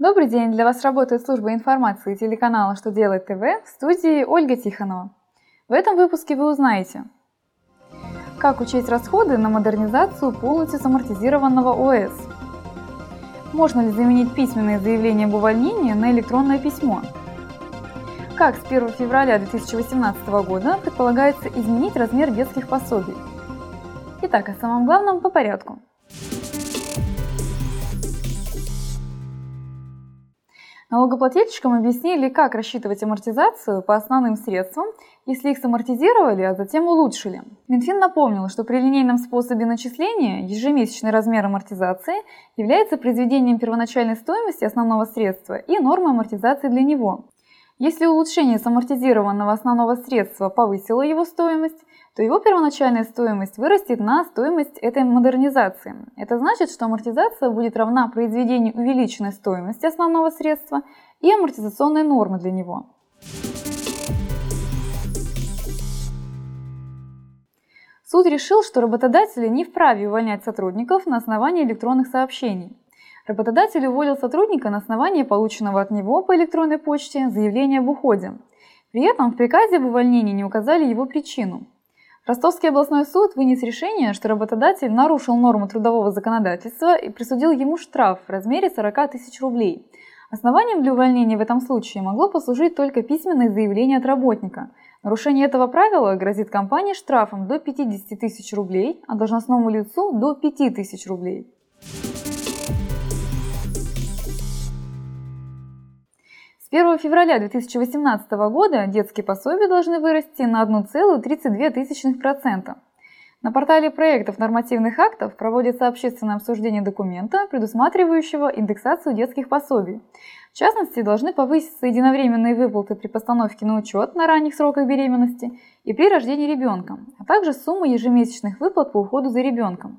Добрый день! Для вас работает служба информации телеканала «Что делает ТВ» в студии Ольга Тихонова. В этом выпуске вы узнаете, как учесть расходы на модернизацию полностью самортизированного ОС, можно ли заменить письменное заявление об увольнении на электронное письмо, как с 1 февраля 2018 года предполагается изменить размер детских пособий. Итак, о самом главном по порядку – Налогоплательщикам объяснили, как рассчитывать амортизацию по основным средствам, если их самортизировали, а затем улучшили. Минфин напомнил, что при линейном способе начисления ежемесячный размер амортизации является произведением первоначальной стоимости основного средства и нормы амортизации для него. Если улучшение самортизированного основного средства повысило его стоимость, то его первоначальная стоимость вырастет на стоимость этой модернизации. Это значит, что амортизация будет равна произведению увеличенной стоимости основного средства и амортизационной нормы для него. Суд решил, что работодатели не вправе увольнять сотрудников на основании электронных сообщений. Работодатель уволил сотрудника на основании полученного от него по электронной почте заявления об уходе. При этом в приказе об увольнении не указали его причину. Ростовский областной суд вынес решение, что работодатель нарушил норму трудового законодательства и присудил ему штраф в размере 40 тысяч рублей. Основанием для увольнения в этом случае могло послужить только письменное заявление от работника. Нарушение этого правила грозит компании штрафом до 50 тысяч рублей, а должностному лицу до 5 тысяч рублей. 1 февраля 2018 года детские пособия должны вырасти на 1,32%. На портале проектов нормативных актов проводится общественное обсуждение документа, предусматривающего индексацию детских пособий. В частности, должны повыситься единовременные выплаты при постановке на учет на ранних сроках беременности и при рождении ребенка, а также сумма ежемесячных выплат по уходу за ребенком.